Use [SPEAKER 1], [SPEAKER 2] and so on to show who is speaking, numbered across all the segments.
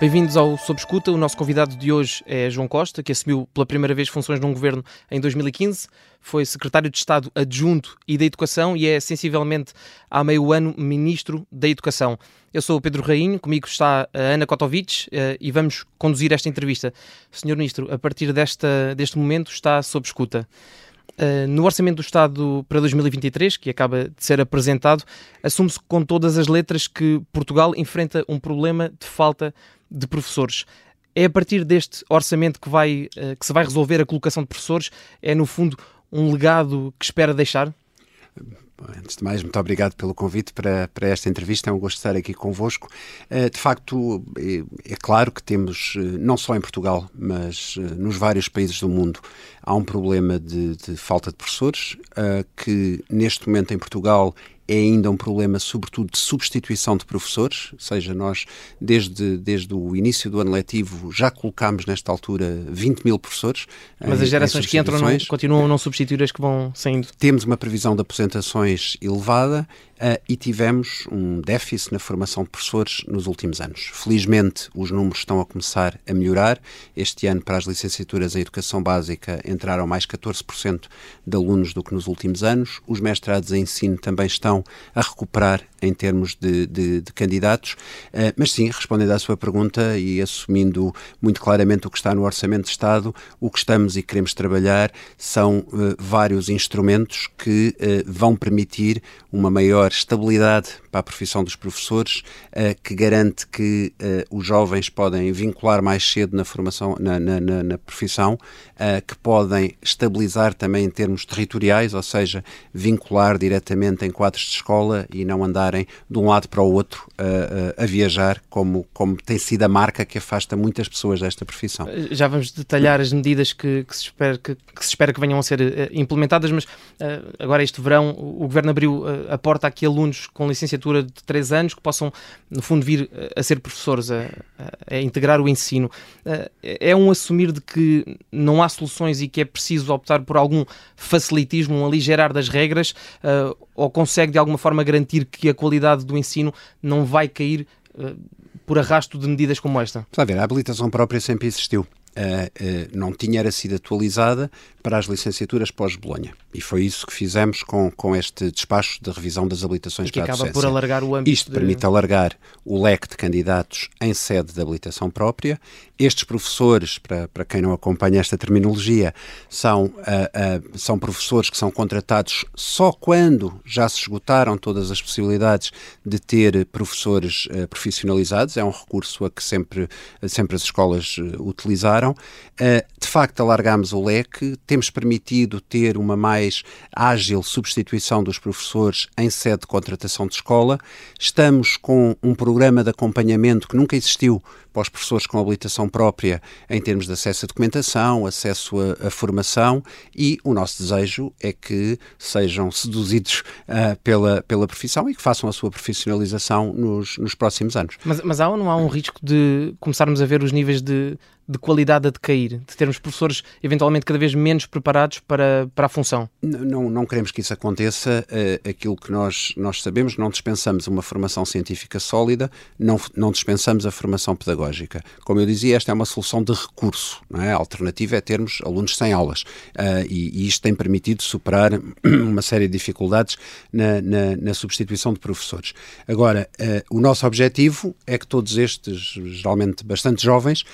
[SPEAKER 1] Bem-vindos ao Sob Escuta. O nosso convidado de hoje é João Costa, que assumiu pela primeira vez funções num governo em 2015. Foi secretário de Estado adjunto e da Educação e é sensivelmente há meio ano ministro da Educação. Eu sou o Pedro Rainho, comigo está a Ana Kotovic eh, e vamos conduzir esta entrevista. Senhor Ministro, a partir desta, deste momento está sob escuta. Uh, no Orçamento do Estado para 2023, que acaba de ser apresentado, assume-se com todas as letras que Portugal enfrenta um problema de falta de professores. É a partir deste orçamento que, vai, uh, que se vai resolver a colocação de professores? É, no fundo, um legado que espera deixar?
[SPEAKER 2] Antes de mais, muito obrigado pelo convite para, para esta entrevista. É um gosto estar aqui convosco. Eh, de facto, é, é claro que temos, eh, não só em Portugal, mas nos vários países do mundo, há um problema de, de falta de professores, que neste momento em Portugal é ainda um problema, sobretudo, de substituição de professores, ou seja, nós, desde, desde o início do ano letivo, já colocámos nesta altura 20 mil professores.
[SPEAKER 1] Mas
[SPEAKER 2] em,
[SPEAKER 1] as gerações que entram não, continuam a não substituir as que vão saindo?
[SPEAKER 2] Temos uma previsão de aposentações elevada uh, e tivemos um déficit na formação de professores nos últimos anos. Felizmente, os números estão a começar a melhorar. Este ano, para as licenciaturas em Educação Básica, entraram mais 14% de alunos do que nos últimos anos. Os mestrados em ensino também estão a recuperar em termos de, de, de candidatos. Uh, mas sim, respondendo à sua pergunta e assumindo muito claramente o que está no Orçamento de Estado, o que estamos e queremos trabalhar são uh, vários instrumentos que vão permitir uma maior estabilidade para a profissão dos professores, que garante que os jovens podem vincular mais cedo na formação, na, na, na, na profissão, que podem estabilizar também em termos territoriais, ou seja, vincular diretamente em quadros de escola e não andar andarem de um lado para o outro a, a, viajar, como, como tem sido a marca que afasta muitas pessoas desta profissão.
[SPEAKER 1] Já vamos detalhar as medidas que, que se, espera, que, que, se espera que venham a ser implementadas, mas agora este verão o, Governo abriu a porta a que alunos com licenciatura de 3 anos que possam, no fundo, vir a ser professores, a, a, integrar o ensino. é um assumir de que não há soluções e que é preciso optar por algum facilitismo, um aligerar das regras, ou consegue de alguma forma garantir que a qualidade do ensino não vai cair por arrasto de medidas como esta?
[SPEAKER 2] Está a ver, a habilitação própria sempre existiu. Uh, não tinha era sido atualizada para as licenciaturas pós-Bolonha. E foi isso que fizemos com, com este despacho de revisão das habilitações
[SPEAKER 1] e que
[SPEAKER 2] para a
[SPEAKER 1] acaba por alargar o âmbito
[SPEAKER 2] Isto de... permite alargar o leque de candidatos em sede de habilitação própria. Estes professores, para, para quem não acompanha esta terminologia, são, uh, uh, são professores que são contratados só quando já se esgotaram todas as possibilidades de ter professores profissionalizados. É um recurso a que sempre, sempre as escolas utilizaram. De facto, alargámos o leque, temos permitido ter uma mais ágil substituição dos professores em sede de contratação de escola. Estamos com um programa de acompanhamento que nunca existiu para os professores com habilitação própria em termos de acesso à documentação, acesso à, formação e o nosso desejo é que sejam seduzidos uh, pela, pela profissão e que façam a sua profissionalização nos, nos próximos anos.
[SPEAKER 1] Mas, mas há ou não há um risco de começarmos a ver os níveis de, de qualidade a decair, de termos professores eventualmente cada vez menos preparados para, para a função?
[SPEAKER 2] Não, não, não queremos que isso aconteça. Uh, aquilo que nós, nós sabemos, não dispensamos uma formação científica sólida, não, não dispensamos a formação pedagógica. Como eu dizia, esta é uma solução de recurso. Não é? A alternativa é termos alunos sem aulas. Uh, e, e, isto tem permitido superar uma série de dificuldades na, na, na substituição de professores. Agora, uh, o nosso objetivo é que todos estes, geralmente bastante jovens,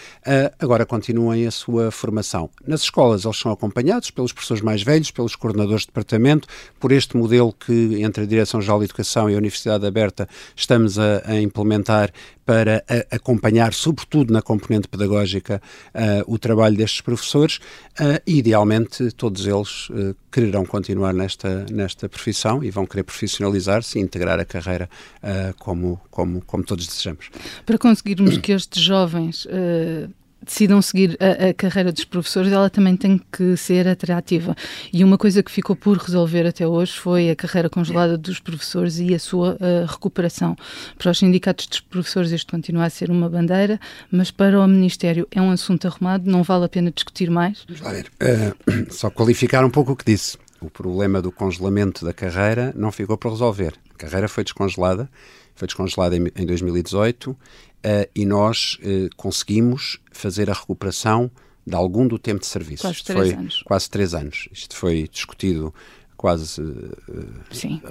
[SPEAKER 2] agora continuem a sua formação. Nas escolas eles são acompanhados pelos professores mais velhos, pelos coordenadores de departamento, por este modelo que entre a Direção-Geral de Educação e a Universidade Aberta estamos a, a implementar para a, acompanhar, sobretudo na componente pedagógica, uh, o trabalho destes professores uh, e, idealmente, todos eles uh, quererão continuar nesta, nesta profissão e vão querer profissionalizar-se e integrar a carreira como, como, como todos desejamos.
[SPEAKER 3] Para conseguirmos que estes jovens decidam seguir a, a, carreira dos professores, ela também tem que ser atrativa. E uma coisa que ficou por resolver até hoje foi a carreira congelada dos professores e a sua uh, recuperação. Para os sindicatos dos professores, isto continua a ser uma bandeira, mas para o Ministério é um assunto arrumado, não vale a pena discutir mais.
[SPEAKER 2] Vamos lá ver. Uh, só qualificar um pouco o que disse. O problema do congelamento da carreira não ficou para resolver. A carreira foi descongelada foi descongelado em, em 2018 uh, e nós uh, conseguimos fazer a recuperação de algum do tempo de serviço.
[SPEAKER 3] Quase três
[SPEAKER 2] foi
[SPEAKER 3] anos.
[SPEAKER 2] quase três anos. Isto foi discutido quase
[SPEAKER 3] Sim.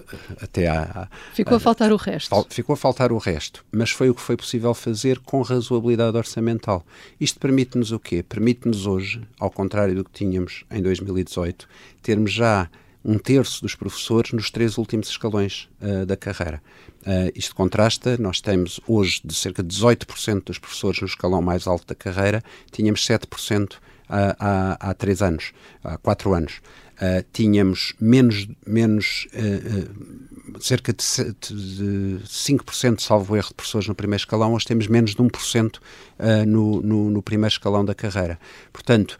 [SPEAKER 2] até à.
[SPEAKER 3] Ficou a faltar o resto.
[SPEAKER 2] Ficou a faltar o resto, mas foi o que foi possível fazer com razoabilidade orçamental. Isto permite-nos o quê? Permite-nos hoje, ao contrário do que tínhamos em 2018, termos já um terço dos professores nos três últimos escalões uh, da carreira. Uh, isto contrasta, nós temos hoje de cerca de 18% dos professores no escalão mais alto da carreira, tínhamos 7% há, há, há três anos, há quatro anos. Uh, tínhamos menos, menos uh, uh, cerca de, de 5%, salvo erro, de professores no primeiro escalão, hoje temos menos de 1% no, no, no primeiro escalão da carreira. Portanto,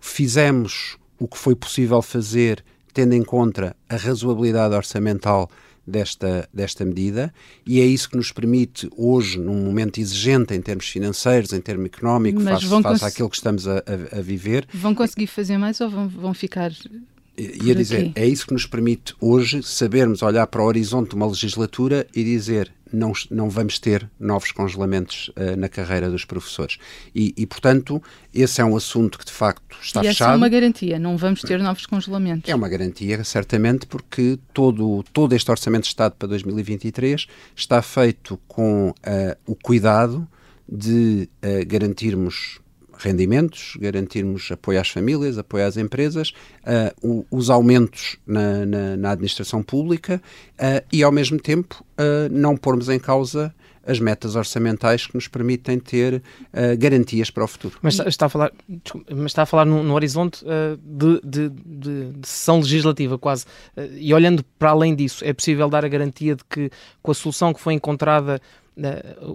[SPEAKER 2] fizemos o que foi possível fazer tendo em conta a razoabilidade orçamental desta, desta medida e é isso que nos permite hoje, num momento exigente em termos financeiros, em termos económicos, face, face àquilo que estamos a, a- a viver,
[SPEAKER 3] Vão conseguir fazer mais ou vão, vão ficar.
[SPEAKER 2] Ia dizer, é isso que nos permite hoje sabermos olhar para o horizonte de uma legislatura e dizer não, não vamos ter novos congelamentos eh, na carreira dos professores. E, e, portanto, esse é um assunto que de facto está
[SPEAKER 3] e essa
[SPEAKER 2] fechado.
[SPEAKER 3] é uma garantia, não vamos ter novos congelamentos.
[SPEAKER 2] É uma garantia, certamente, porque todo, todo este Orçamento de Estado para 2023 está feito com eh, o cuidado de eh, garantirmos rendimentos, garantirmos apoio às famílias, apoio às empresas, o- os aumentos na, na- na administração pública eh, e, ao mesmo tempo, eh, não pormos em causa as metas orçamentais que nos permitem ter garantias para o futuro.
[SPEAKER 1] Mas está, a falar, desculpe, mas está a falar no, no horizonte uh, de, de- de- de sessão legislativa, quase. Uh, e olhando para além disso, é possível dar a garantia de que, com a solução que foi encontrada, uh,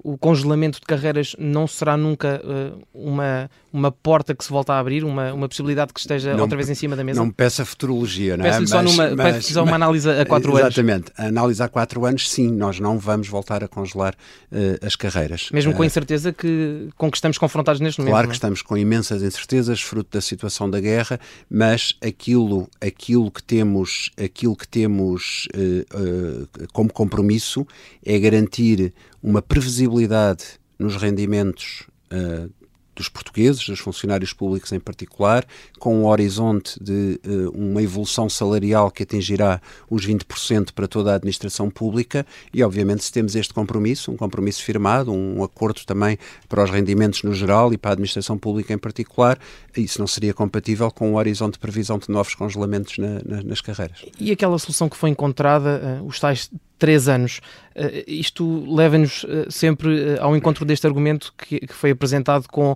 [SPEAKER 1] o congelamento de carreiras não será nunca uh, uma, uma porta que se volta a abrir, uma, uma possibilidade que esteja
[SPEAKER 2] Não
[SPEAKER 1] outra vez em cima da mesa?
[SPEAKER 2] Não me peça futurologia, não é?
[SPEAKER 1] Peço-lhe só, numa,
[SPEAKER 2] mas-
[SPEAKER 1] peço só uma análise a quatro anos.
[SPEAKER 2] Exatamente. A análise há quatro anos, sim, nós não vamos voltar a congelar eh, as carreiras.
[SPEAKER 1] Mesmo com a
[SPEAKER 2] Eh,
[SPEAKER 1] incerteza que, com que estamos confrontados neste momento.
[SPEAKER 2] Claro que
[SPEAKER 1] é?
[SPEAKER 2] estamos com imensas incertezas fruto da situação da guerra, mas aquilo, aquilo que temos, aquilo que temos eh, eh, como compromisso é garantir uma previsibilidade nos rendimentos eh, dos portugueses, dos funcionários públicos em particular, com um horizonte de eh, uma evolução salarial que atingirá os 20% para toda a administração pública e, obviamente, se temos este compromisso, um compromisso firmado, um acordo também para os rendimentos no geral e para a administração pública em particular, isso não seria compatível com o horizonte de previsão de novos congelamentos na- na- nas carreiras.
[SPEAKER 1] E aquela solução que foi encontrada, eh, os tais três anos, eh, isto leva-nos eh, sempre eh, ao encontro deste argumento que, que foi apresentado com,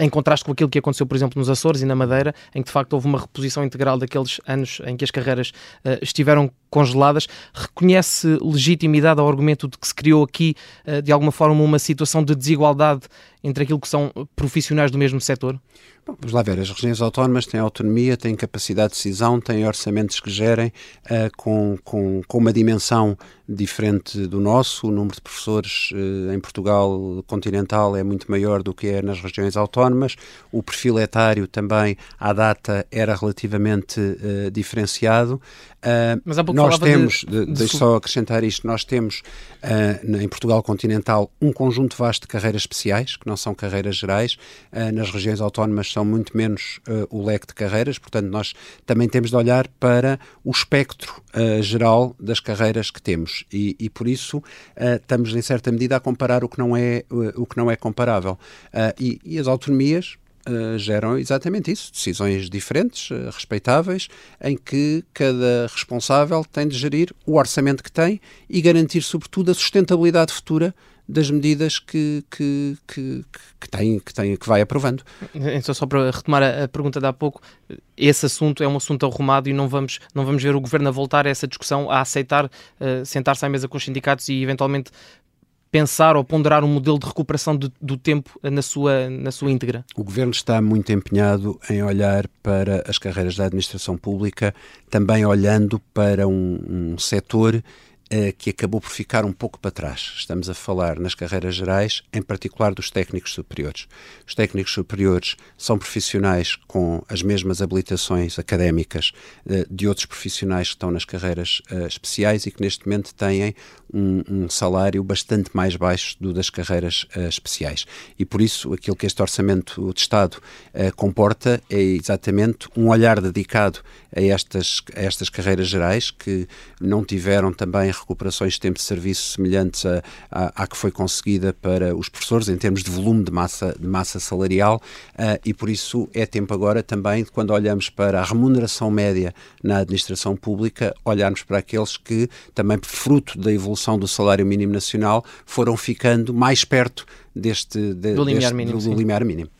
[SPEAKER 1] em contraste com aquilo que aconteceu, por exemplo, nos Açores e na Madeira, em que de facto houve uma reposição integral daqueles anos em que as carreiras estiveram congeladas. Reconhece legitimidade ao argumento de que se criou aqui, eh, de alguma forma, uma situação de desigualdade entre aquilo que são profissionais do mesmo setor?
[SPEAKER 2] Bom, vamos lá ver, as regiões autónomas têm autonomia, têm capacidade de decisão, têm orçamentos que gerem ah, com, com, com uma dimensão diferente do nosso. O número de professores eh, em Portugal continental é muito maior do que é nas regiões autónomas. O perfil etário também, à data, era relativamente eh, diferenciado. Ah,
[SPEAKER 1] Mas há pouco
[SPEAKER 2] nós
[SPEAKER 1] de-
[SPEAKER 2] temos, de,
[SPEAKER 1] de su-
[SPEAKER 2] só acrescentar isto, nós temos na- em Portugal continental um conjunto vasto de carreiras especiais, que não são carreiras gerais. Ah, nas regiões autónomas são muito menos o leque de carreiras, portanto nós também temos de olhar para o espectro geral das carreiras que temos e, e por isso ah, estamos em certa medida a comparar o que não é, ah, o que não é comparável. Ah, e, e as autonomias Uh, geram exatamente isso, decisões diferentes, uh, respeitáveis, em que cada responsável tem de gerir o orçamento que tem e garantir, sobretudo, a sustentabilidade futura das medidas que, que, que, que, tem, que, tem, que vai aprovando.
[SPEAKER 1] Então, só para retomar a, a pergunta de há pouco, esse assunto é um assunto arrumado e não vamos, não vamos ver o governo a voltar a essa discussão, a aceitar uh, sentar-se à mesa com os sindicatos e eventualmente pensar ou ponderar um modelo de recuperação de, do tempo na sua, na sua íntegra?
[SPEAKER 2] O Governo está muito empenhado em olhar para as carreiras da administração pública, também olhando para um, um setor que acabou por ficar um pouco para trás. Estamos a falar nas carreiras gerais, em particular dos técnicos superiores. Os técnicos superiores são profissionais com as mesmas habilitações académicas uh, de outros profissionais que estão nas carreiras uh, especiais e que neste momento têm um, um, salário bastante mais baixo do das carreiras especiais. E por isso, aquilo que este Orçamento de Estado comporta é exatamente um olhar dedicado a estas, a estas carreiras gerais que não tiveram também recuperações de tempo de serviço semelhantes à, à, à, que foi conseguida para os professores em termos de volume de massa, de massa salarial uh, e por isso é tempo agora também, quando olhamos para a remuneração média na administração pública, olharmos para aqueles que também fruto da evolução do salário mínimo nacional foram ficando mais perto deste, de,
[SPEAKER 1] do limiar
[SPEAKER 2] deste,
[SPEAKER 1] mínimo.
[SPEAKER 2] Do, do limiar mínimo.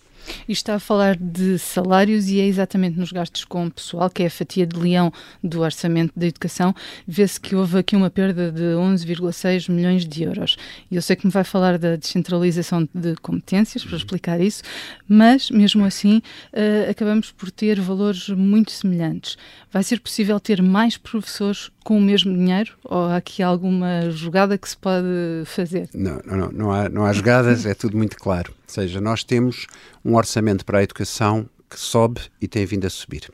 [SPEAKER 3] E está a falar de salários e é exatamente nos gastos com o pessoal, que é a fatia de leão do orçamento da educação, vê-se que houve aqui uma perda de 11,6 milhões de euros. E eu sei que me vai falar da descentralização de competências, para explicar isso, mas mesmo assim uh, acabamos por ter valores muito semelhantes. Vai ser possível ter mais professores com o mesmo dinheiro? Ou há aqui alguma jogada que se pode fazer?
[SPEAKER 2] Não, não, não, não, há, não há jogadas, é tudo muito claro. Ou seja, nós temos um orçamento para a educação que sobe e tem vindo a subir.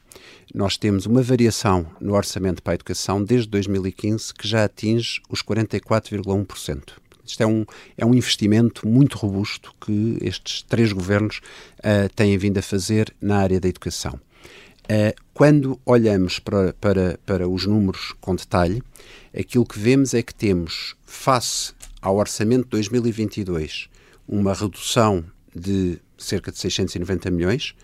[SPEAKER 2] Nós temos uma variação no orçamento para a educação desde 2015 que já atinge os 44,1%. Isto é um, é um investimento muito robusto que estes três governos uh, têm vindo a fazer na área da educação. Uh, quando olhamos para, para, para os números com detalhe, aquilo que vemos é que temos, face ao orçamento de 2022, uma redução de cerca de 690 milhões,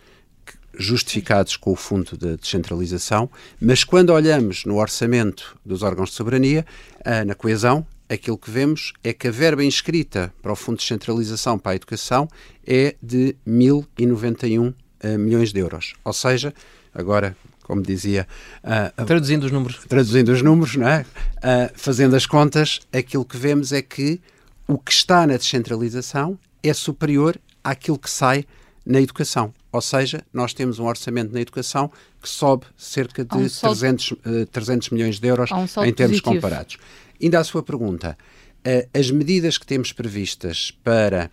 [SPEAKER 2] justificados com o fundo de descentralização, mas quando olhamos no orçamento dos órgãos de soberania, uh, na coesão, aquilo que vemos é que a verba inscrita para o fundo de descentralização para a educação é de 1.091 uh, ah, milhões de euros. Ou seja, agora, como dizia.
[SPEAKER 1] Uh, traduzindo os números.
[SPEAKER 2] Traduzindo os números, não é? Uh, fazendo as contas, aquilo que vemos é que o que está na descentralização é superior àquilo que sai na educação. Ou seja, nós temos um orçamento na educação que sobe cerca de um 300, uh, 300 milhões de euros um em termos positivo. comparados. Ainda à sua pergunta, uh, as medidas que temos previstas para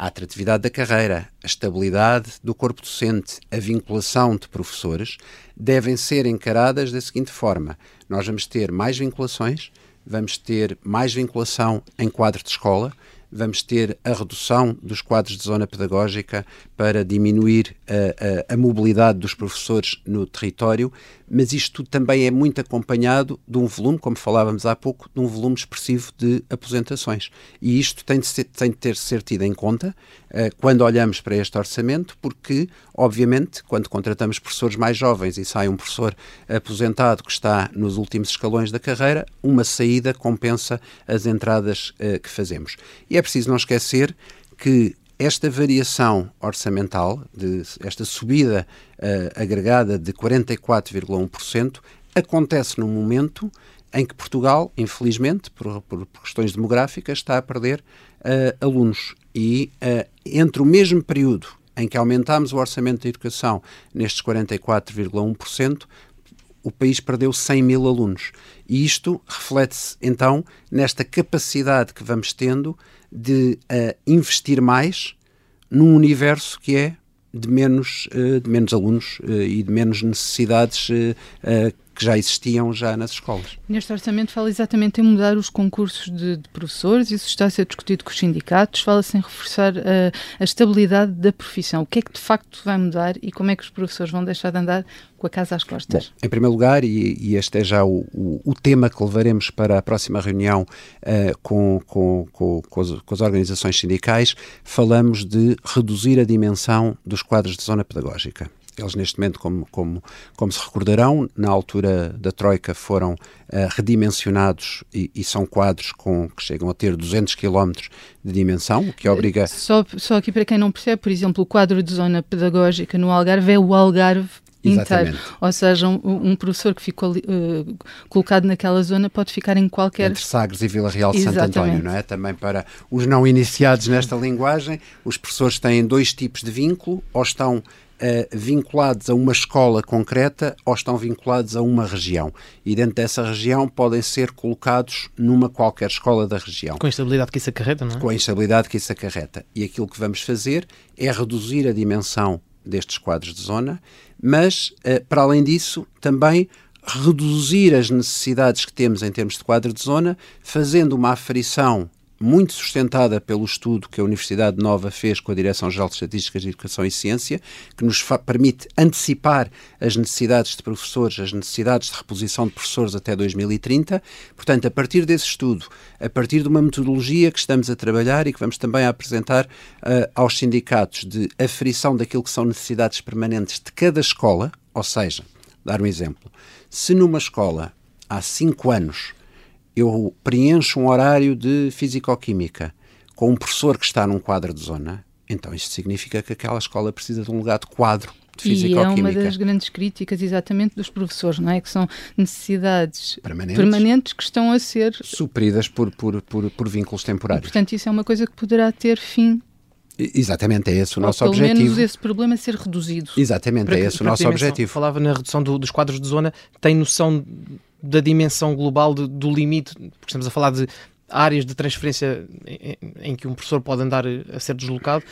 [SPEAKER 2] a atratividade da carreira, a estabilidade do corpo docente, a vinculação de professores, devem ser encaradas da seguinte forma: nós vamos ter mais vinculações, vamos ter mais vinculação em quadro de escola, vamos ter a redução dos quadros de zona pedagógica para diminuir a, a, a, mobilidade dos professores no território, mas isto também é muito acompanhado de um volume, como falávamos há pouco, de um volume expressivo de aposentações. E isto tem de, ser, tem de ter ser tido em conta uh, quando olhamos para este orçamento, porque, obviamente, quando contratamos professores mais jovens e sai um professor aposentado que está nos últimos escalões da carreira, uma saída compensa as entradas uh, que fazemos. E é preciso não esquecer que esta variação orçamental, de, esta subida uh, agregada de 44,1%, acontece num momento em que Portugal, infelizmente, por, por questões demográficas, está a perder uh, alunos. E uh, entre o mesmo período em que aumentámos o orçamento da educação nestes 44,1%, o país perdeu 100 mil alunos. E isto reflete-se, então, nesta capacidade que vamos tendo de uh, investir mais num universo que é de menos, uh, de menos alunos uh, e de menos necessidades que já existiam já nas escolas.
[SPEAKER 3] Neste orçamento fala exatamente em mudar os concursos de, de professores, isso está a ser discutido com os sindicatos, fala-se em reforçar a, a estabilidade da profissão. O que é que de facto vai mudar e como é que os professores vão deixar de andar com a casa às costas?
[SPEAKER 2] Bom, em primeiro lugar, e, e este é já o, o, o, tema que levaremos para a próxima reunião uh, com, com, com, com, as, com as organizações sindicais, falamos de reduzir a dimensão dos quadros de zona pedagógica. Eles, neste momento, como, como, como se recordarão, na altura da Troika foram uh, redimensionados e, e, são quadros com, que chegam a ter 200 km de dimensão, o que obriga.
[SPEAKER 3] Só, só aqui para quem não percebe, por exemplo, o quadro de zona pedagógica no Algarve é o Algarve inteiro. Ou seja, um, um professor que ficou uh, colocado naquela zona pode ficar em qualquer.
[SPEAKER 2] Entre Sagres e Vila Real de Santo António, não é? Também para os não iniciados nesta linguagem, os professores têm dois tipos de vínculo, ou estão vinculados a uma escola concreta ou estão vinculados a uma região. E dentro dessa região podem ser colocados numa qualquer escola da região.
[SPEAKER 1] Com a instabilidade que isso acarreta, não é?
[SPEAKER 2] Com a instabilidade que isso acarreta. E aquilo que vamos fazer é reduzir a dimensão destes quadros de zona, mas, para além disso, também reduzir as necessidades que temos em termos de quadro de zona, fazendo uma aferição muito sustentada pelo estudo que a Universidade Nova fez com a Direção-Geral de Estatísticas de Educação e Ciência, que nos permite antecipar as necessidades de professores, as necessidades de reposição de professores até 2030. Portanto, a partir desse estudo, a partir de uma metodologia que estamos a trabalhar e que vamos também apresentar uh, aos sindicatos de aferição daquilo que são necessidades permanentes de cada escola, ou seja, dar um exemplo, se numa escola há cinco anos eu preencho um horário de físico-química com um professor que está num quadro de zona, então isto significa que aquela escola precisa de um legado quadro
[SPEAKER 3] e é uma das grandes críticas exatamente dos professores, não é? Que são necessidades permanentes, permanentes que estão a ser
[SPEAKER 2] supridas por, por, por, por vínculos temporários.
[SPEAKER 3] E, portanto, isso é uma coisa que poderá ter fim
[SPEAKER 2] Exatamente, é esse o Ou nosso
[SPEAKER 3] pelo
[SPEAKER 2] objetivo.
[SPEAKER 3] Pelo menos esse problema ser reduzido.
[SPEAKER 2] Exatamente, é esse o nosso objetivo.
[SPEAKER 1] Falava na redução do, dos quadros de zona, tem noção da dimensão global de, do limite, porque estamos a falar de áreas de transferência em, em, que um professor pode andar a ser deslocado,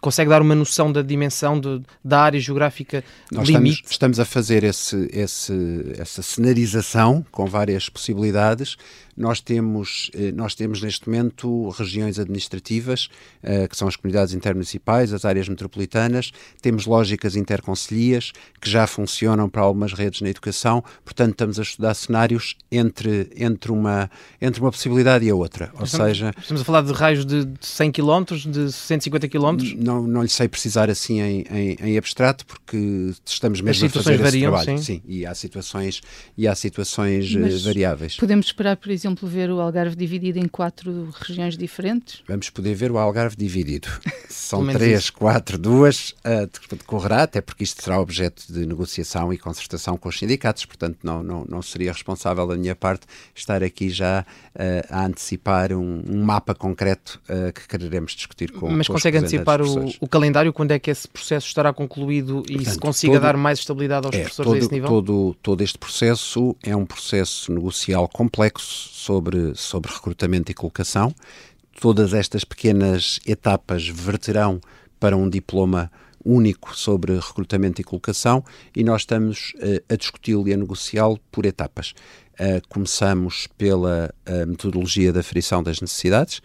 [SPEAKER 1] consegue dar uma noção da dimensão de, da área geográfica
[SPEAKER 2] Nós
[SPEAKER 1] limite?
[SPEAKER 2] Estamos, estamos a fazer esse, esse, essa cenarização com várias possibilidades nós temos, eh, nós temos neste momento regiões administrativas, eh, que são as comunidades intermunicipais, as áreas metropolitanas, temos lógicas interconcelhias que já funcionam para algumas redes na educação, portanto estamos a estudar cenários entre, entre, uma, entre uma possibilidade e a outra. Ou
[SPEAKER 1] estamos,
[SPEAKER 2] seja...
[SPEAKER 1] Estamos a falar de raios de 100 km, de 150 km?
[SPEAKER 2] Não, não lhe sei precisar assim em, em, em abstrato, porque estamos mesmo a fazer variam, esse trabalho. Sim. sim. e há situações, e há situações eh, Mas variáveis.
[SPEAKER 3] Podemos esperar, por exemplo, exemplo, ver o Algarve dividido em quatro regiões diferentes?
[SPEAKER 2] Vamos poder ver o Algarve dividido. São três, isso. quatro, duas, uh, decorrerá, até porque isto será objeto de negociação e concertação com os sindicatos, portanto não, não, não seria responsável da minha parte estar aqui já uh, a antecipar um, um mapa concreto uh, que quereremos discutir com
[SPEAKER 1] Mas
[SPEAKER 2] com
[SPEAKER 1] consegue antecipar o, o, calendário, quando é que esse processo estará concluído e portanto, se consiga todo, dar mais estabilidade aos
[SPEAKER 2] é,
[SPEAKER 1] professores
[SPEAKER 2] todo,
[SPEAKER 1] a esse nível?
[SPEAKER 2] Todo, todo este processo é um processo negocial complexo, sobre, sobre recrutamento e colocação. Todas estas pequenas etapas verterão para um diploma único sobre recrutamento e colocação e nós estamos uh, a discuti-lo e a negociá-lo por etapas. Uh, começamos pela uh, metodologia da aferição das necessidades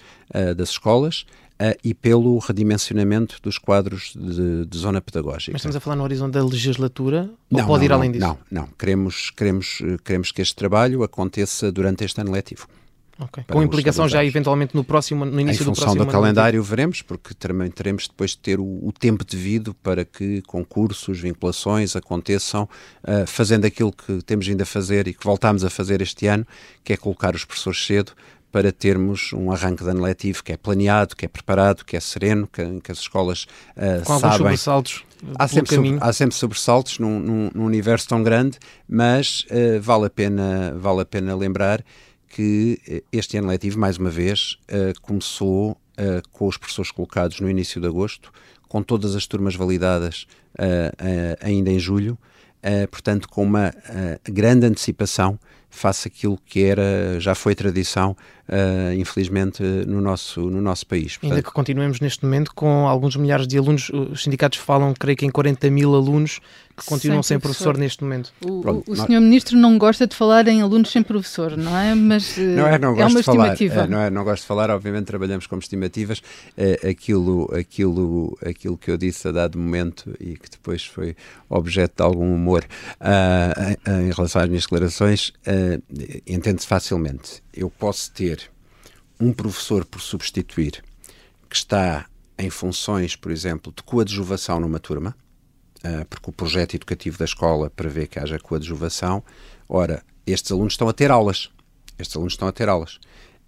[SPEAKER 2] das escolas, Uh, e pelo redimensionamento dos quadros de, de, zona pedagógica.
[SPEAKER 1] Mas estamos a falar no horizonte da legislatura não, ou pode
[SPEAKER 2] não,
[SPEAKER 1] ir além disso?
[SPEAKER 2] Não, não. Queremos, queremos, queremos que este trabalho aconteça durante este ano letivo.
[SPEAKER 1] Okay. Com implicação já eventualmente no próximo, no início
[SPEAKER 2] do próximo
[SPEAKER 1] Em função
[SPEAKER 2] do calendário veremos, porque também teremos depois de ter o, o tempo devido para que concursos, vinculações aconteçam, uh, fazendo aquilo que temos vindo a fazer e que voltámos a fazer este ano, que é colocar os professores cedo para termos um arranque de ano letivo que é planeado, que é preparado, que é sereno, que, que as escolas uh,
[SPEAKER 1] Com
[SPEAKER 2] sabem.
[SPEAKER 1] sobressaltos
[SPEAKER 2] há sempre,
[SPEAKER 1] sobre,
[SPEAKER 2] há sempre sobressaltos num, num, num, universo tão grande, mas uh, vale, a pena, vale a pena lembrar que uh, este ano letivo, mais uma vez, começou com os professores colocados no início de agosto, com todas as turmas validadas ainda em julho, portanto, com uma grande antecipação face aquilo que era, já foi tradição uh, infelizmente, no nosso, no nosso país.
[SPEAKER 1] Portanto, Ainda que continuemos neste momento com alguns milhares de alunos, os sindicatos falam, creio que em 40 mil alunos que continuam sem, sem professor. professor. neste momento.
[SPEAKER 3] O, Pronto, o, o senhor Ministro não gosta de falar em alunos sem professor, não é? Mas
[SPEAKER 2] não é, não
[SPEAKER 3] é
[SPEAKER 2] uma
[SPEAKER 3] estimativa.
[SPEAKER 2] Falar, é, não, é, não gosto de falar, obviamente trabalhamos com estimativas. É, aquilo, aquilo, aquilo que eu disse a dado momento e que depois foi objeto de algum humor uh, em, em relação às minhas declarações, uh, entende-se facilmente eu posso ter um professor por substituir que está em funções, por exemplo, de coadjuvação numa turma, uh, porque o projeto educativo da escola prevê que haja coadjuvação. Ora, estes alunos estão a ter aulas. Estes alunos estão a ter aulas.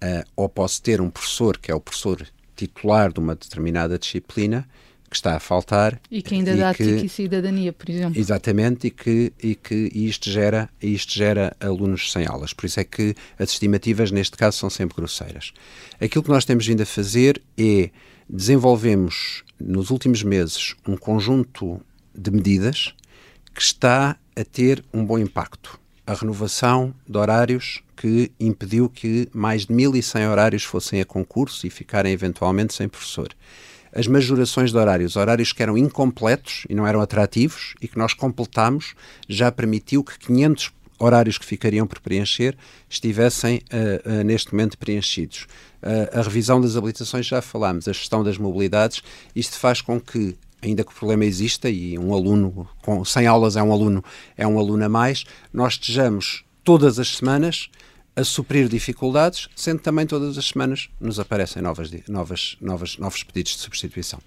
[SPEAKER 2] Uh, ou posso ter um professor que é o professor titular de uma determinada disciplina que está a faltar.
[SPEAKER 3] E que ainda e dá que, e cidadania, por exemplo.
[SPEAKER 2] Exatamente, e que, e que isto, gera, isto gera alunos sem aulas. Por isso é que as estimativas, neste caso, são sempre grosseiras. Aquilo que nós temos vindo a fazer é desenvolvemos, nos últimos meses, um conjunto de medidas que está a ter um bom impacto. A renovação de horários que impediu que mais de 1.100 horários fossem a concurso e ficarem eventualmente sem professor. As majorações de horários, horários que eram incompletos e não eram atrativos e que nós completamos, já permitiu que 500 horários que ficariam por preencher estivessem uh, uh, neste momento preenchidos. Uh, a revisão das habilitações já falámos, a gestão das mobilidades, isto faz com que ainda que o problema exista e um aluno com 100 aulas é um aluno é um aluno a mais, nós estejamos todas as semanas a suprir dificuldades, sendo também todas as semanas nos aparecem novas, novas, novas, novos pedidos de substituição.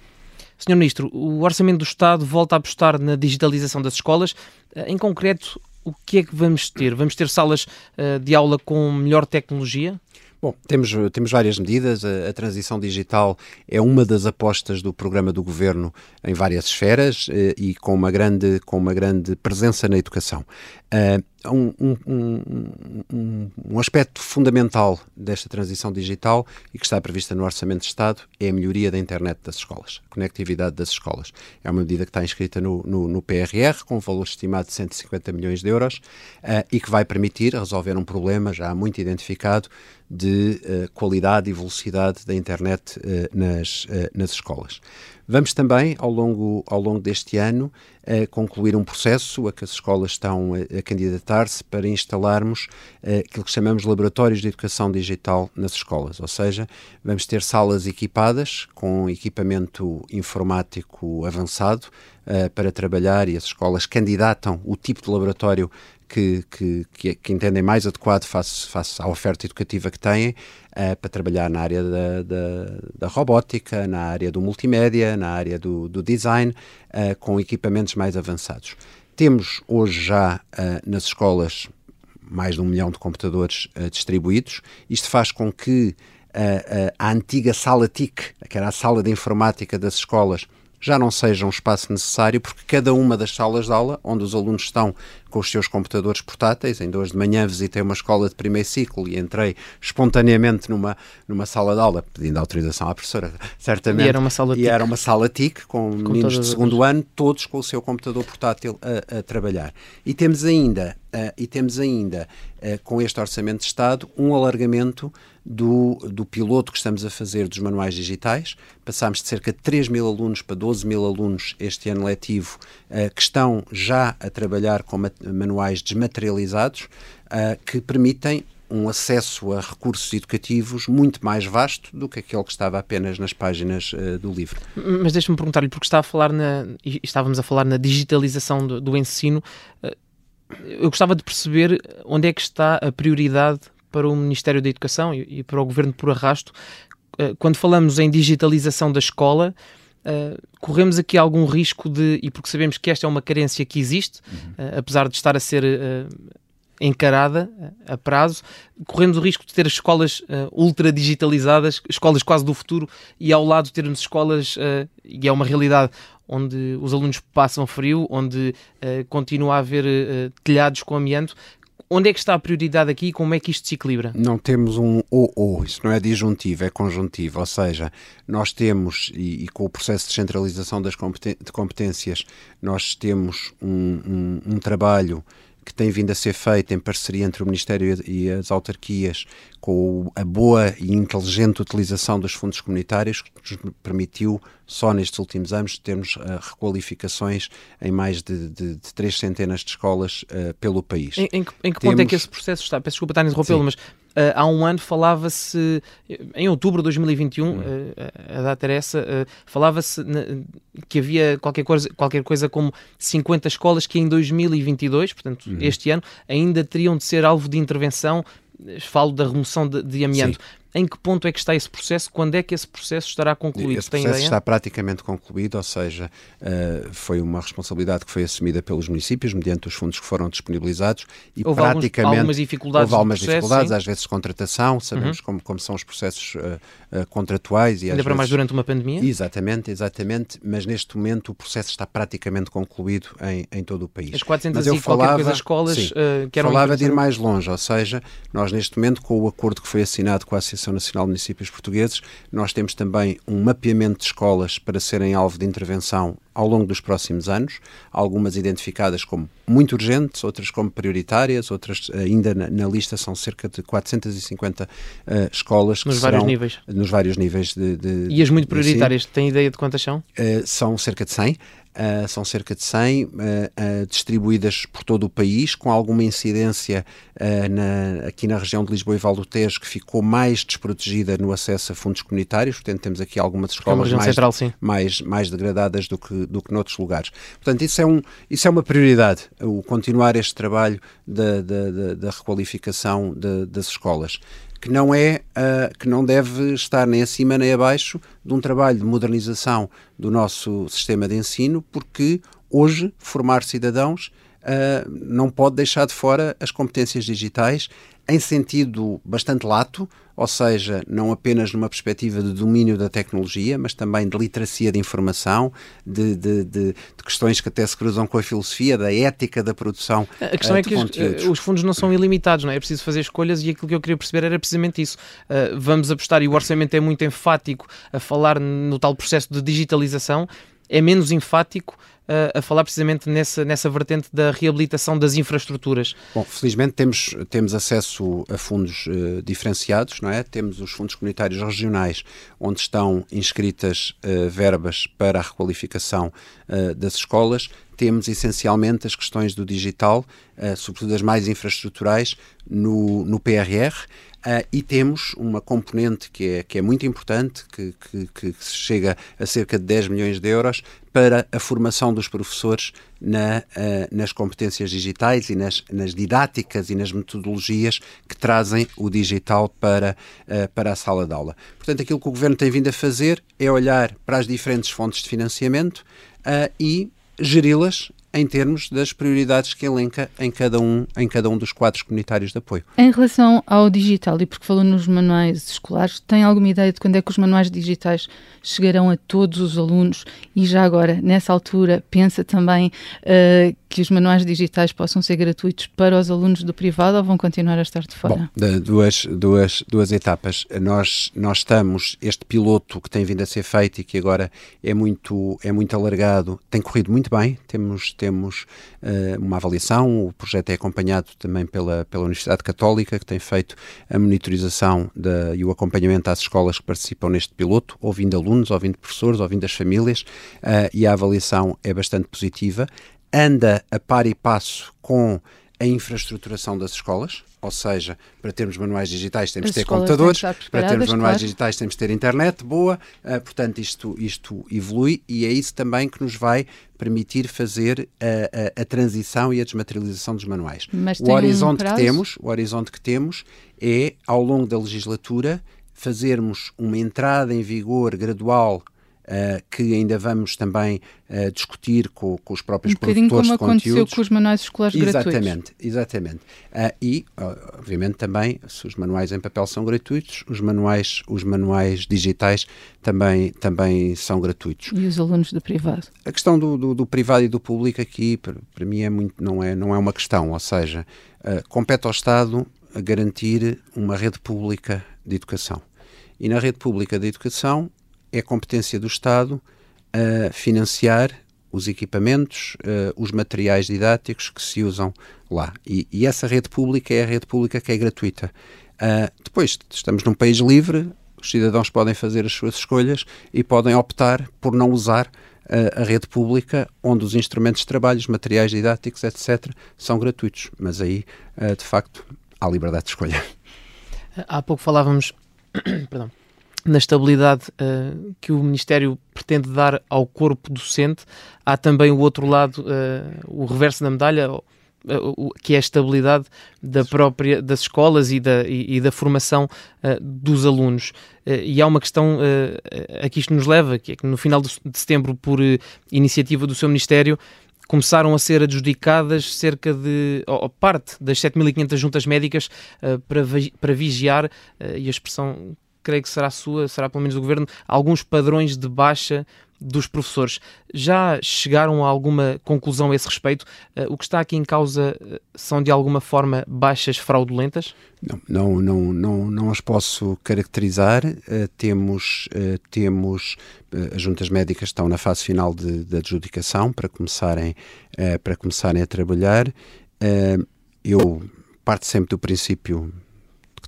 [SPEAKER 1] Senhor Ministro, o Orçamento do Estado volta a apostar na digitalização das escolas. Em concreto, o que é que vamos ter? Vamos ter salas uh, de aula com melhor tecnologia?
[SPEAKER 2] Bom, temos, temos várias medidas. A, a, transição digital é uma das apostas do programa do governo em várias esferas eh, e com uma grande, com uma grande presença na educação. Uh, um, um, um, um, aspecto fundamental desta transição digital e que está prevista no Orçamento de Estado é a melhoria da internet das escolas, a conectividade das escolas. É uma medida que está inscrita no, no, no PRR, com um valor estimado de 150 milhões de euros uh, e que vai permitir resolver um problema já muito identificado de uh, qualidade e velocidade da internet uh, nas, nas escolas. Vamos também, ao longo, ao longo deste ano, uh, concluir um processo a que as escolas estão a, a candidatar-se para instalarmos uh, aquilo que chamamos laboratórios de educação digital nas escolas, ou seja, vamos ter salas equipadas com equipamento informático avançado para trabalhar e as escolas candidatam o tipo de laboratório que, que, que, entendem mais adequado face, face à oferta educativa que têm uh, para trabalhar na área da, da, da, robótica, na área do multimédia, na área do, do design, uh, com equipamentos mais avançados. Temos hoje já uh, nas escolas mais de um milhão de computadores distribuídos. Isto faz com que a antiga sala TIC, que era a sala de informática das escolas, já não seja um espaço necessário, porque cada uma das salas de aula, onde os alunos estão com os seus computadores portáteis, ainda hoje de manhã visitei uma escola de primeiro ciclo e entrei espontaneamente numa, numa sala de aula, pedindo autorização à professora, certamente.
[SPEAKER 1] E era uma sala TIC.
[SPEAKER 2] E era uma sala TIC, com, com meninos de segundo ano, todos com o seu computador portátil a, a trabalhar. E temos ainda, uh, e temos ainda uh, com este Orçamento de Estado, um alargamento do, do piloto que estamos a fazer dos manuais digitais. Passámos de cerca de 3 mil alunos para 12 mil alunos este ano letivo uh, que estão já a trabalhar com manuais desmaterializados uh, que permitem um acesso a recursos educativos muito mais vasto do que aquele que estava apenas nas páginas uh, do livro.
[SPEAKER 1] Mas deixe-me perguntar-lhe, porque está a falar na, estávamos a falar na digitalização do, do ensino, eu gostava de perceber onde é que está a prioridade para o Ministério da Educação e, e para o Governo por arrasto. Uh, quando falamos em digitalização da escola, uh, corremos aqui algum risco de, e porque sabemos que esta é uma carência que existe, uhum. uh, apesar de estar a ser encarada a prazo, corremos o risco de ter as escolas uh, ultra digitalizadas, escolas quase do futuro, e ao lado termos escolas, uh, e é uma realidade, onde os alunos passam frio, onde uh, continua a haver telhados com amianto, Onde é que está a prioridade aqui e como é que isto se equilibra?
[SPEAKER 2] Não temos um ou-ou, isso não é disjuntivo, é conjuntivo, ou seja, nós temos, e, e com o processo de descentralização das competências, nós temos um, um, um trabalho que tem vindo a ser feito em parceria entre o Ministério e as autarquias, com a boa e inteligente utilização dos fundos comunitários, que nos permitiu, só nestes últimos anos, termos uh, requalificações em mais de, de, de, três centenas de escolas uh, pelo país.
[SPEAKER 1] Em, em, que, em que Temos... ponto é que esse processo está? Peço desculpa estar a interrompê-lo, mas há um ano falava-se, em outubro de 2021, uh, a data era essa, uh, falava-se que havia qualquer coisa, qualquer coisa como 50 escolas que em 2022, portanto uhum. este ano, ainda teriam de ser alvo de intervenção falo da remoção de, de amianto. Sim. Em que ponto é que está esse processo? Quando é que esse processo estará concluído?
[SPEAKER 2] Esse processo está praticamente concluído, ou seja, uh, foi uma responsabilidade que foi assumida pelos municípios mediante os fundos que foram disponibilizados
[SPEAKER 1] e houve praticamente alguns, algumas dificuldades,
[SPEAKER 2] houve algumas processo, dificuldades às vezes contratação, sabemos uhum. como, como são os processos uh, uh, contratuais
[SPEAKER 1] e ainda para vezes... mais durante uma pandemia.
[SPEAKER 2] Exatamente, exatamente, mas neste momento o processo está praticamente concluído em, em todo o país.
[SPEAKER 1] As 400 mas eu e falava, qualquer coisa escolas sim,
[SPEAKER 2] que eram falava de ir mais longe, ou seja, nós neste momento com o acordo que foi assinado com a Associação Associação Nacional de Municípios Portugueses, nós temos também um mapeamento de escolas para serem alvo de intervenção ao longo dos próximos anos, algumas identificadas como muito urgentes, outras como prioritárias, outras ainda na, na lista são cerca de 450 uh, escolas
[SPEAKER 1] nos vários níveis.
[SPEAKER 2] Nos vários níveis de, de
[SPEAKER 1] E as muito prioritárias, tem ideia de quantas são?
[SPEAKER 2] Uh, são cerca de 100. Uh, são cerca de 100, uh, uh, distribuídas por todo o país, com alguma incidência na, aqui na região de Lisboa e Val do Tejo, que ficou mais desprotegida no acesso a fundos comunitários, portanto temos aqui algumas é escolas mais,
[SPEAKER 1] central,
[SPEAKER 2] mais, mais degradadas do que, do que noutros lugares. Portanto, isso é, um, isso é uma prioridade, o continuar este trabalho da, da, da, da requalificação de, das escolas que não é uh, que não deve estar nem acima nem abaixo de um trabalho de modernização do nosso sistema de ensino, porque hoje formar cidadãos uh, não pode deixar de fora as competências digitais em sentido bastante lato, ou seja, não apenas numa perspectiva de domínio da tecnologia, mas também de literacia de informação, de, de, de, de questões que até se cruzam com a filosofia, da ética da produção.
[SPEAKER 1] A questão
[SPEAKER 2] uh,
[SPEAKER 1] é que os, os, fundos não são ilimitados, não é? É preciso fazer escolhas e aquilo que eu queria perceber era precisamente isso. Uh, vamos apostar, e o orçamento é muito enfático a falar no tal processo de digitalização, é menos enfático a, falar precisamente nessa, nessa vertente da reabilitação das infraestruturas.
[SPEAKER 2] Bom, felizmente temos, temos acesso a fundos uh, diferenciados, não é? Temos os fundos comunitários regionais, onde estão inscritas uh, verbas para a requalificação uh, das escolas. Temos essencialmente as questões do digital, sobretudo as mais infraestruturais, no, no PRR. Uh, e temos uma componente que é, que é muito importante, que, que, que, chega a cerca de 10 milhões de euros, para a formação dos professores na, uh, nas competências digitais e nas, nas, didáticas e nas metodologias que trazem o digital para, uh, para a sala de aula. Portanto, aquilo que o Governo tem vindo a fazer é olhar para as diferentes fontes de financiamento e geri-las em termos das prioridades que elenca em cada um, em cada um dos quadros comunitários de apoio.
[SPEAKER 3] Em relação ao digital, e porque falou nos manuais escolares, tem alguma ideia de quando é que os manuais digitais chegarão a todos os alunos? E já agora, nessa altura, pensa também uh, que os manuais digitais possam ser gratuitos para os alunos do privado ou vão continuar a estar de fora?
[SPEAKER 2] Bom, duas, duas, duas etapas. Nós, nós estamos, este piloto que tem vindo a ser feito e que agora é muito, é muito alargado, tem corrido muito bem, temos temos uh, uma avaliação, o projeto é acompanhado também pela, pela Universidade Católica, que tem feito a monitorização de, e o acompanhamento às escolas que participam neste piloto, ouvindo alunos, ouvindo professores, ouvindo as famílias, uh, e a avaliação é bastante positiva. Anda a par e passo com a infraestruturação das escolas, ou seja, para termos manuais digitais temos de ter computadores, para termos manuais claro. digitais temos de ter internet boa, uh, portanto isto, isto evolui e é isso também que nos vai permitir fazer a, a, a transição e a desmaterialização dos manuais.
[SPEAKER 3] Mas
[SPEAKER 2] o horizonte um que temos, o horizonte que temos é ao longo da legislatura fazermos uma entrada em vigor gradual Uh, que ainda vamos também uh, discutir com, com, os próprios
[SPEAKER 3] um
[SPEAKER 2] produtores
[SPEAKER 3] como
[SPEAKER 2] de
[SPEAKER 3] conteúdos. aconteceu com os manuais escolares
[SPEAKER 2] exatamente,
[SPEAKER 3] gratuitos.
[SPEAKER 2] Exatamente, uh, e, obviamente, também, se os manuais em papel são gratuitos, os manuais, os manuais digitais também, também são gratuitos.
[SPEAKER 3] E os alunos do privado?
[SPEAKER 2] A questão do, do, do privado e do público aqui, para, para, mim, é muito, não, é, não é uma questão, ou seja, compete ao Estado garantir uma rede pública de educação. E na rede pública de educação é competência do Estado a financiar os equipamentos, uh, os materiais didáticos que se usam lá. E, e, essa rede pública é a rede pública que é gratuita. Uh, depois, estamos num país livre, os cidadãos podem fazer as suas escolhas e podem optar por não usar uh, a rede pública, onde os instrumentos de trabalho, os materiais didáticos, etc., são gratuitos. Mas aí, de facto, há liberdade de escolha.
[SPEAKER 1] Há pouco falávamos. Perdão na estabilidade uh, que o Ministério pretende dar ao corpo docente, há também o outro lado, uh, o reverso da medalha, uh, que é a estabilidade da própria, das escolas e da, e, e da formação dos alunos. e há uma questão a que isto nos leva, que é que no final de setembro, por iniciativa do seu Ministério, começaram a ser adjudicadas cerca de, ou, parte das 7.500 juntas médicas para, para vigiar, e a expressão creio que será sua, será pelo menos do governo, alguns padrões de baixa dos professores. Já chegaram a alguma conclusão a esse respeito? Uh, o que está aqui em causa uh, são de alguma forma baixas fraudulentas?
[SPEAKER 2] Não, não, não, não, não as posso caracterizar. Uh, temos, temos as juntas médicas estão na fase final de, de adjudicação para começarem, para começarem a trabalhar. eu parto sempre do princípio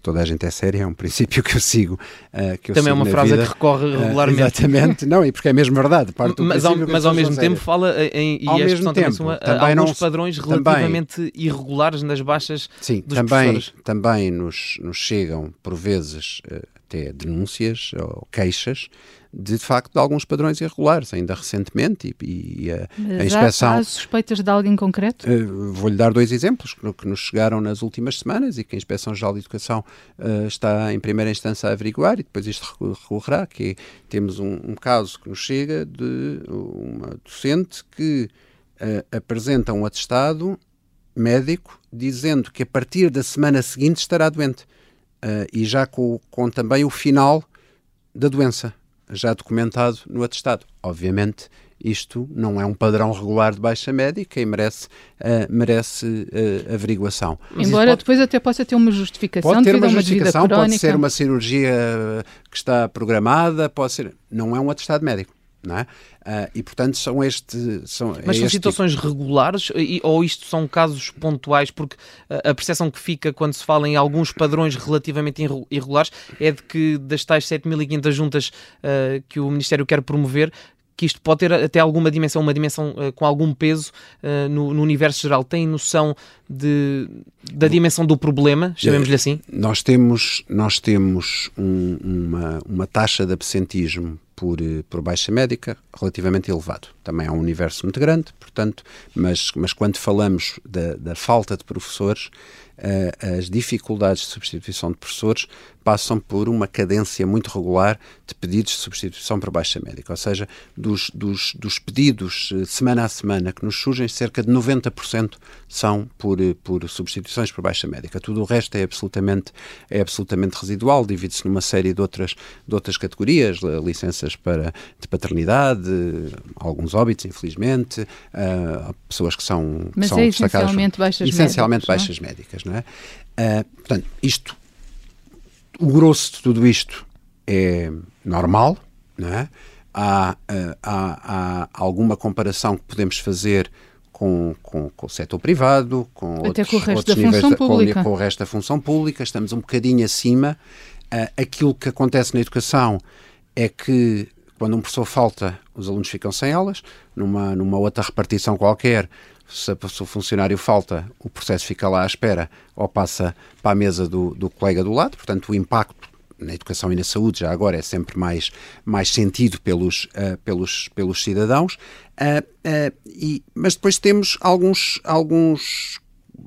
[SPEAKER 2] toda a gente é séria, é um princípio que eu sigo. Uh, que eu
[SPEAKER 1] Também é uma frase
[SPEAKER 2] vida.
[SPEAKER 1] que recorre ah, regularmente.
[SPEAKER 2] Uh, exatamente, não, e porque é mesmo verdade.
[SPEAKER 1] mas ao, mas ao mesmo tempo fala em, e
[SPEAKER 2] ao mesmo tempo,
[SPEAKER 1] também, também alguns não, padrões relativamente também, irregulares nas baixas
[SPEAKER 2] sim,
[SPEAKER 1] dos
[SPEAKER 2] também,
[SPEAKER 1] professores.
[SPEAKER 2] Também nos, nos chegam, por vezes, uh, até denúncias ou queixas de, de facto de alguns padrões irregulares, ainda recentemente, e, e a, a, inspeção...
[SPEAKER 3] Há, há suspeitas de algo em concreto?
[SPEAKER 2] Uh, Vou-lhe dar dois exemplos que, que, nos chegaram nas últimas semanas e que a Inspeção Geral de Educação uh, está em primeira instância a averiguar e depois isto recorrerá, que é, temos um, um, caso que nos chega de uma docente que uh, apresenta um atestado médico dizendo que a partir da semana seguinte estará doente. Uh, e já com, com, também o final da doença já documentado no atestado. Obviamente, isto não é um padrão regular de baixa médica e merece, uh, merece uh, averiguação.
[SPEAKER 3] Embora pode, depois até possa ter uma justificação
[SPEAKER 2] pode ter uma justificação, pode ser uma cirurgia que está programada, pode ser. Não é um atestado médico. É? Uh, e portanto são este são,
[SPEAKER 1] mas
[SPEAKER 2] é
[SPEAKER 1] são
[SPEAKER 2] este
[SPEAKER 1] situações
[SPEAKER 2] tipo.
[SPEAKER 1] regulares e, ou isto são casos pontuais porque a percepção que fica quando se fala em alguns padrões relativamente irregulares é de que das tais 7.500 juntas uh, que o Ministério quer promover que isto pode ter até alguma dimensão, uma dimensão uh, com algum peso uh, no, no, universo geral. Tem noção de, da dimensão do problema, chamemos-lhe assim?
[SPEAKER 2] Nós temos, nós temos um, uma, uma taxa de absentismo por, eh, por baixa médica relativamente elevado. Também é um universo muito grande, portanto, mas, mas quando falamos da, da falta de professores, uh, as dificuldades de substituição de professores passam por uma cadência muito regular de pedidos de substituição por baixa médica. Ou seja, dos, dos, dos pedidos uh, semana a semana que nos surgem, cerca de 90% são por, uh, por substituições por baixa médica. Tudo o resto é absolutamente, é absolutamente residual, divide-se numa série de outras, de outras categorias, licenças para, de paternidade, alguns óbitos, infelizmente, uh, pessoas que são,
[SPEAKER 3] Mas
[SPEAKER 2] que são
[SPEAKER 3] é essencialmente baixas
[SPEAKER 2] essencialmente
[SPEAKER 3] médicas,
[SPEAKER 2] baixas médicas, não é? Uh, portanto, isto, o grosso de tudo isto é normal, não é? Há, uh, há, há alguma comparação que podemos fazer com, com, com, o setor privado, com
[SPEAKER 3] Até
[SPEAKER 2] outros,
[SPEAKER 3] com o resto
[SPEAKER 2] outros
[SPEAKER 3] da
[SPEAKER 2] níveis
[SPEAKER 3] função
[SPEAKER 2] da,
[SPEAKER 3] pública.
[SPEAKER 2] Com, com, o resto da função pública, estamos um bocadinho acima. Uh, aquilo que acontece na educação é que quando um professor falta, os alunos ficam sem aulas, numa, numa outra repartição qualquer, se, o funcionário falta, o processo fica lá à espera ou passa para a mesa do, do colega do lado, portanto o impacto na educação e na saúde já agora é sempre mais, mais sentido pelos, uh, pelos, pelos cidadãos, uh, uh, e, mas depois temos alguns, alguns,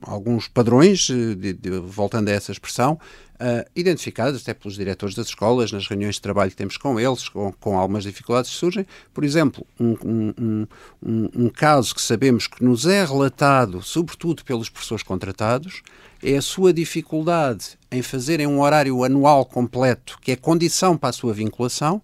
[SPEAKER 2] alguns padrões, de, de, voltando a essa expressão, uh, identificadas até pelos diretores das escolas, nas reuniões de trabalho que temos com eles, com, com algumas dificuldades que surgem. Por exemplo, um, um, um, um caso que sabemos que nos é relatado, sobretudo pelos professores contratados, é a sua dificuldade em fazerem um horário anual completo, que é condição para a sua vinculação,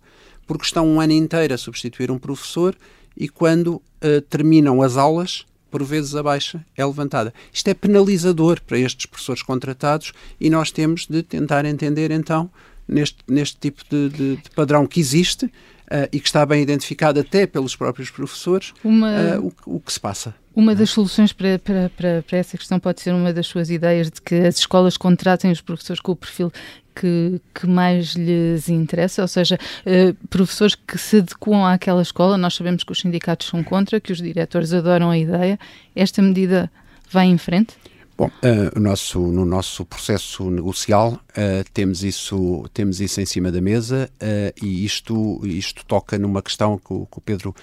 [SPEAKER 2] porque estão um ano inteiro a substituir um professor e quando uh, terminam as aulas por vezes a baixa é levantada. Isto é penalizador para estes professores contratados e nós temos de tentar entender então neste, neste tipo de, de, de padrão que existe uh, e que está bem identificado até pelos próprios professores Uma... uh, o, o que se passa.
[SPEAKER 3] Uma das soluções para, para, para, para, essa questão pode ser uma das suas ideias de que as escolas contratem os professores com o perfil que, que mais lhes interessa, ou seja, uh, professores que se adequam àquela escola. Nós sabemos que os sindicatos são contra, que os diretores adoram a ideia. Esta medida vai em frente?
[SPEAKER 2] Bom, uh, nosso, no nosso processo negocial uh, temos, isso, temos isso em cima da mesa uh, e isto, isto toca numa questão que o, que o Pedro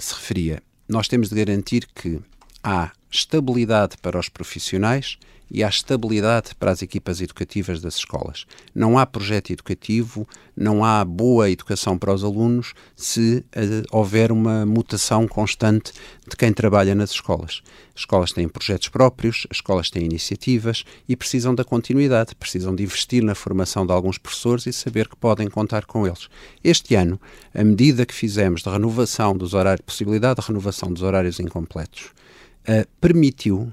[SPEAKER 2] se referia. Nós temos de garantir que há estabilidade para os profissionais e há estabilidade para as equipas educativas das escolas. Não há projeto educativo, não há boa educação para os alunos se uh, houver uma mutação constante de quem trabalha nas escolas. As escolas têm projetos próprios, as escolas têm iniciativas e precisam da continuidade, precisam de investir na formação de alguns professores e saber que podem contar com eles. Este ano, a medida que fizemos de renovação dos horários, possibilidade de renovação dos horários incompletos, uh, permitiu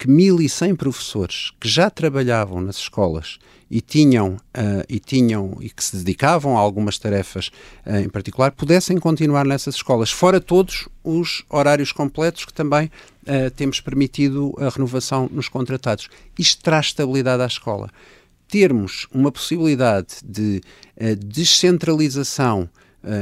[SPEAKER 2] que 1.100 professores que já trabalhavam nas escolas e tinham, uh, e tinham e que se dedicavam a algumas tarefas uh, em particular pudessem continuar nessas escolas, fora todos os horários completos que também uh, temos permitido a renovação nos contratados. Isto traz estabilidade à escola. Termos uma possibilidade de descentralização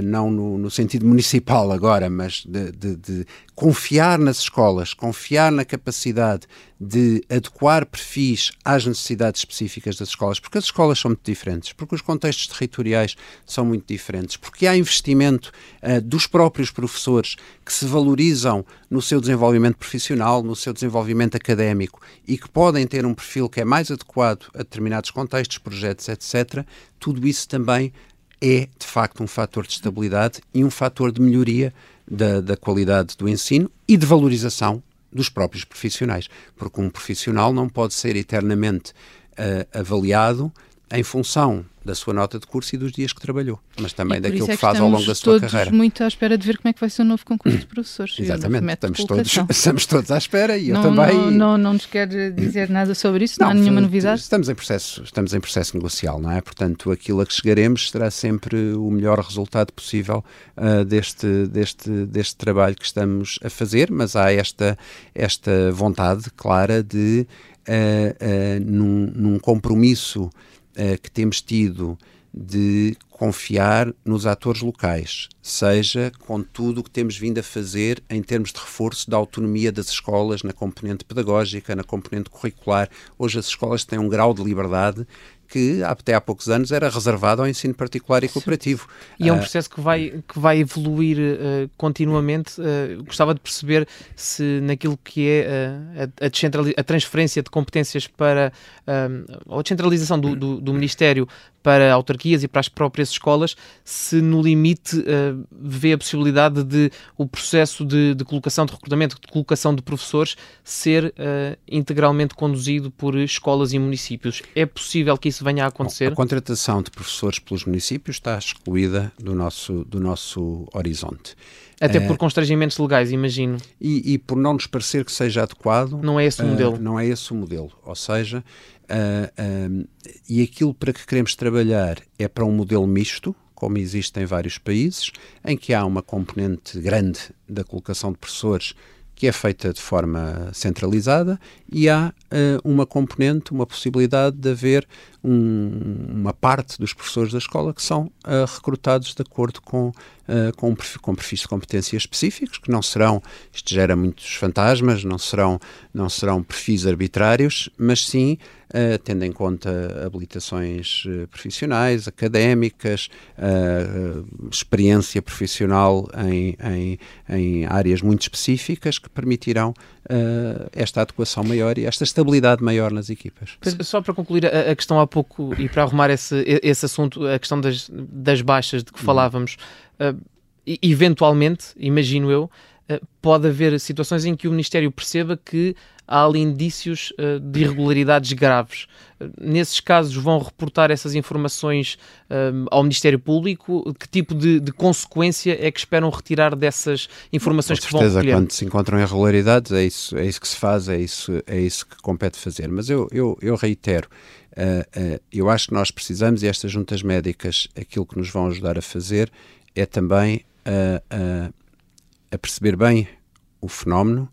[SPEAKER 2] não no, no, sentido municipal agora, mas de, de, de, confiar nas escolas, confiar na capacidade de adequar perfis às necessidades específicas das escolas, porque as escolas são muito diferentes, porque os contextos territoriais são muito diferentes, porque há investimento uh, dos próprios professores que se valorizam no seu desenvolvimento profissional, no seu desenvolvimento académico e que podem ter um perfil que é mais adequado a determinados contextos, projetos, etc. Tudo isso também é, de facto, um fator de estabilidade e um fator de melhoria da, da qualidade do ensino e de valorização dos próprios profissionais, porque um profissional não pode ser eternamente uh, avaliado em função da sua nota de curso e dos dias que trabalhou, mas também daquilo
[SPEAKER 3] que,
[SPEAKER 2] é que faz ao longo da sua
[SPEAKER 3] carreira.
[SPEAKER 2] Estamos
[SPEAKER 3] muito à espera de ver como é que vai ser o novo concurso de professores.
[SPEAKER 2] Exatamente, estamos todos, estamos todos à espera e
[SPEAKER 3] não,
[SPEAKER 2] eu também.
[SPEAKER 3] Não, não, não nos quer dizer nada sobre isso, não, não há nenhuma novidade.
[SPEAKER 2] Estamos em processo, estamos em processo negocial, não é? Portanto, aquilo a que chegaremos será sempre o melhor resultado possível uh, deste, deste, deste trabalho que estamos a fazer, mas há esta, esta vontade clara de, uh, uh, num, num compromisso que temos tido de confiar nos atores locais, seja com tudo o que temos vindo a fazer em termos de reforço da autonomia das escolas na componente pedagógica, na componente curricular. Hoje as escolas têm um grau de liberdade que até há poucos anos era reservado ao ensino particular e cooperativo.
[SPEAKER 1] E é um ah, processo que vai, que vai evoluir uh, continuamente. Uh, gostava de perceber se naquilo que é uh, a, a, transferência de competências para ou a descentralização do, do, do, Ministério para autarquias e para as próprias escolas, se no limite vê a possibilidade de o processo de, de, colocação, de recrutamento, de colocação de professores ser integralmente conduzido por escolas e municípios. É possível que isso venha a acontecer?
[SPEAKER 2] Bom, a contratação de professores pelos municípios está excluída do nosso, do nosso horizonte.
[SPEAKER 1] Até por eh, constrangimentos legais, imagino.
[SPEAKER 2] E, e, por não nos parecer que seja adequado.
[SPEAKER 1] Não é esse o uh, modelo.
[SPEAKER 2] Não é esse o modelo. Ou seja, uh, uh, e aquilo para que queremos trabalhar é para um modelo misto, como existe em vários países, em que há uma componente grande da colocação de professores que é feita de forma centralizada e há uh, uma componente, uma possibilidade de haver um, uma parte dos professores da escola que são uh, recrutados de acordo com, uh, com, com perfis de competência específicos, que não serão, isto gera muitos fantasmas, não serão, não serão perfis arbitrários, mas sim Uh, tendo em conta habilitações profissionais, académicas, experiência profissional em, em, em, áreas muito específicas que permitirão esta adequação maior e esta estabilidade maior nas equipas.
[SPEAKER 1] Só para concluir a, a questão há pouco e para arrumar esse, esse assunto, a questão das, das baixas de que uhum. falávamos, eventualmente, imagino eu, pode haver situações em que o Ministério perceba que há ali indícios uh, de irregularidades graves. Uh, nesses casos, vão reportar essas informações uh, ao Ministério Público? Que tipo de, de, consequência é que esperam retirar dessas informações
[SPEAKER 2] Com
[SPEAKER 1] que vão recolher?
[SPEAKER 2] quando se encontram irregularidades, é isso, é isso que se faz, é isso, é isso que compete fazer. Mas eu, eu, eu reitero, eu acho que nós precisamos, e estas juntas médicas, aquilo que nos vão ajudar a fazer é também a perceber bem o fenómeno,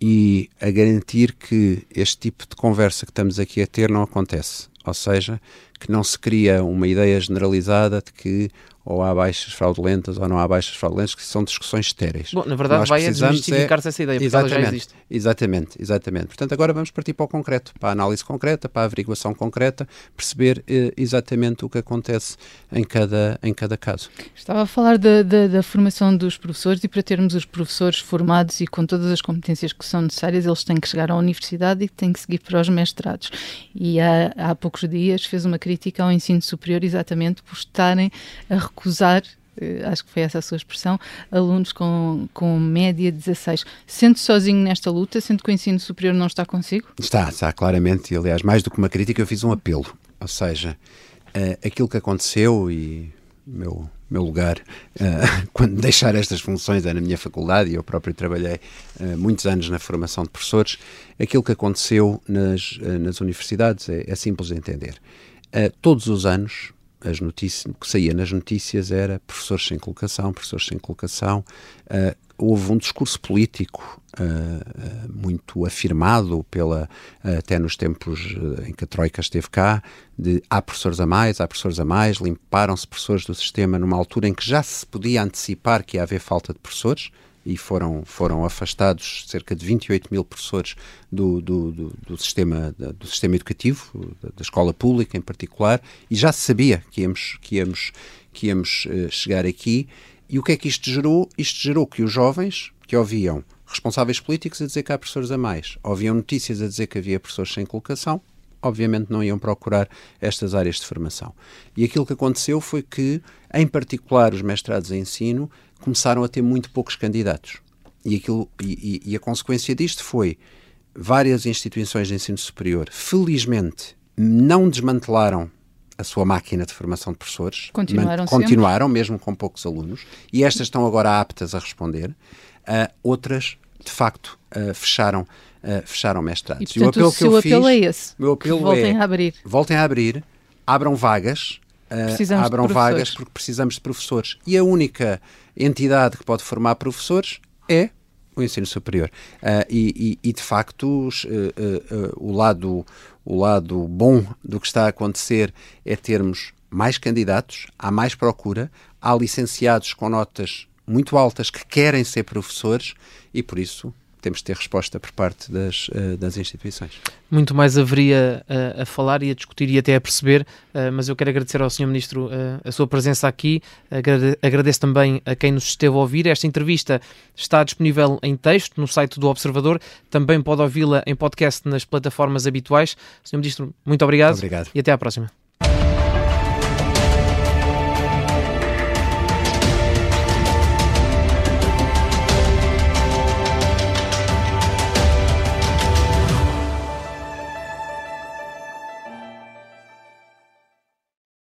[SPEAKER 2] e a garantir que este tipo de conversa que estamos aqui a ter não acontece. Ou seja, que não se cria uma ideia generalizada de que ou há baixas fraudulentas ou não há baixas fraudulentas, que são discussões estéreis.
[SPEAKER 1] Bom, na verdade vai a desmistificar-se é... essa ideia, porque exatamente, ela já existe.
[SPEAKER 2] Exatamente, exatamente. Portanto, agora vamos partir para o concreto, para a análise concreta, para a averiguação concreta, perceber eh, exatamente o que acontece em cada, em cada caso.
[SPEAKER 3] Estava a falar da, da, da, formação dos professores e para termos os professores formados e com todas as competências que são necessárias, eles têm que chegar à universidade e têm que seguir para os mestrados. E há, há poucos dias fez uma crítica ao ensino superior exatamente por estarem a recusar eh, acho que foi essa a sua expressão, alunos com, com média 16. Sente sozinho nesta luta, sendo que o ensino superior não está consigo?
[SPEAKER 2] Está, está, claramente. E, aliás, mais do que uma crítica, eu fiz um apelo. Ou seja, uh, aquilo que aconteceu e meu meu lugar uh, quando deixar estas funções é na minha faculdade e eu próprio trabalhei uh, muitos anos na formação de professores aquilo que aconteceu nas, nas universidades é, é, simples de entender todos os anos as notícias, o que saía nas notícias era professores sem colocação, professores sem colocação. Uh, houve um discurso político uh, muito afirmado pela até nos tempos em que a Troika esteve cá, de há professores a mais, há professores a mais, limparam-se professores do sistema numa altura em que já se podia antecipar que ia haver falta de professores e foram, foram afastados cerca de 28 mil professores do, do, do, do sistema, do sistema educativo, da, escola pública em particular, e já se sabia que íamos, que íamos, que íamos uh, chegar aqui. E o que é que isto gerou? Isto gerou que os jovens que ouviam responsáveis políticos a dizer que há professores a mais, ouviam notícias a dizer que havia professores sem colocação, obviamente não iam procurar estas áreas de formação. E aquilo que aconteceu foi que, em particular, os mestrados em ensino começaram a ter muito poucos candidatos. E, aquilo, e, e, a consequência disto foi várias instituições de ensino superior, felizmente, não desmantelaram a sua máquina de formação de professores.
[SPEAKER 3] Continuaram,
[SPEAKER 2] continuaram mesmo com poucos alunos, e estas estão agora aptas a responder. Uh, outras, de facto, uh, fecharam, uh, fecharam mestrados.
[SPEAKER 3] E, portanto, e o apelo que eu apelo fiz, é esse.
[SPEAKER 2] Meu apelo
[SPEAKER 3] voltem
[SPEAKER 2] é,
[SPEAKER 3] a abrir.
[SPEAKER 2] Voltem a abrir, abram vagas, uh, abram vagas porque precisamos de professores. E a única entidade que pode formar professores é o ensino superior. Uh, e, e, e, de facto, os, uh, uh, o, lado, o lado bom do que está a acontecer é termos mais candidatos, há mais procura, há licenciados com notas muito altas que querem ser professores e, por isso, temos de ter resposta por parte das, uh, das instituições.
[SPEAKER 1] Muito mais haveria uh, a falar e a discutir e até a perceber, uh, mas eu quero agradecer ao Sr. Ministro a sua presença aqui, Agrade agradeço também a quem nos esteve a ouvir. Esta entrevista está disponível em texto no site do Observador, também pode ouvi-la em podcast nas plataformas habituais. Sr. Ministro, muito obrigado,
[SPEAKER 2] obrigado.
[SPEAKER 1] e até à próxima.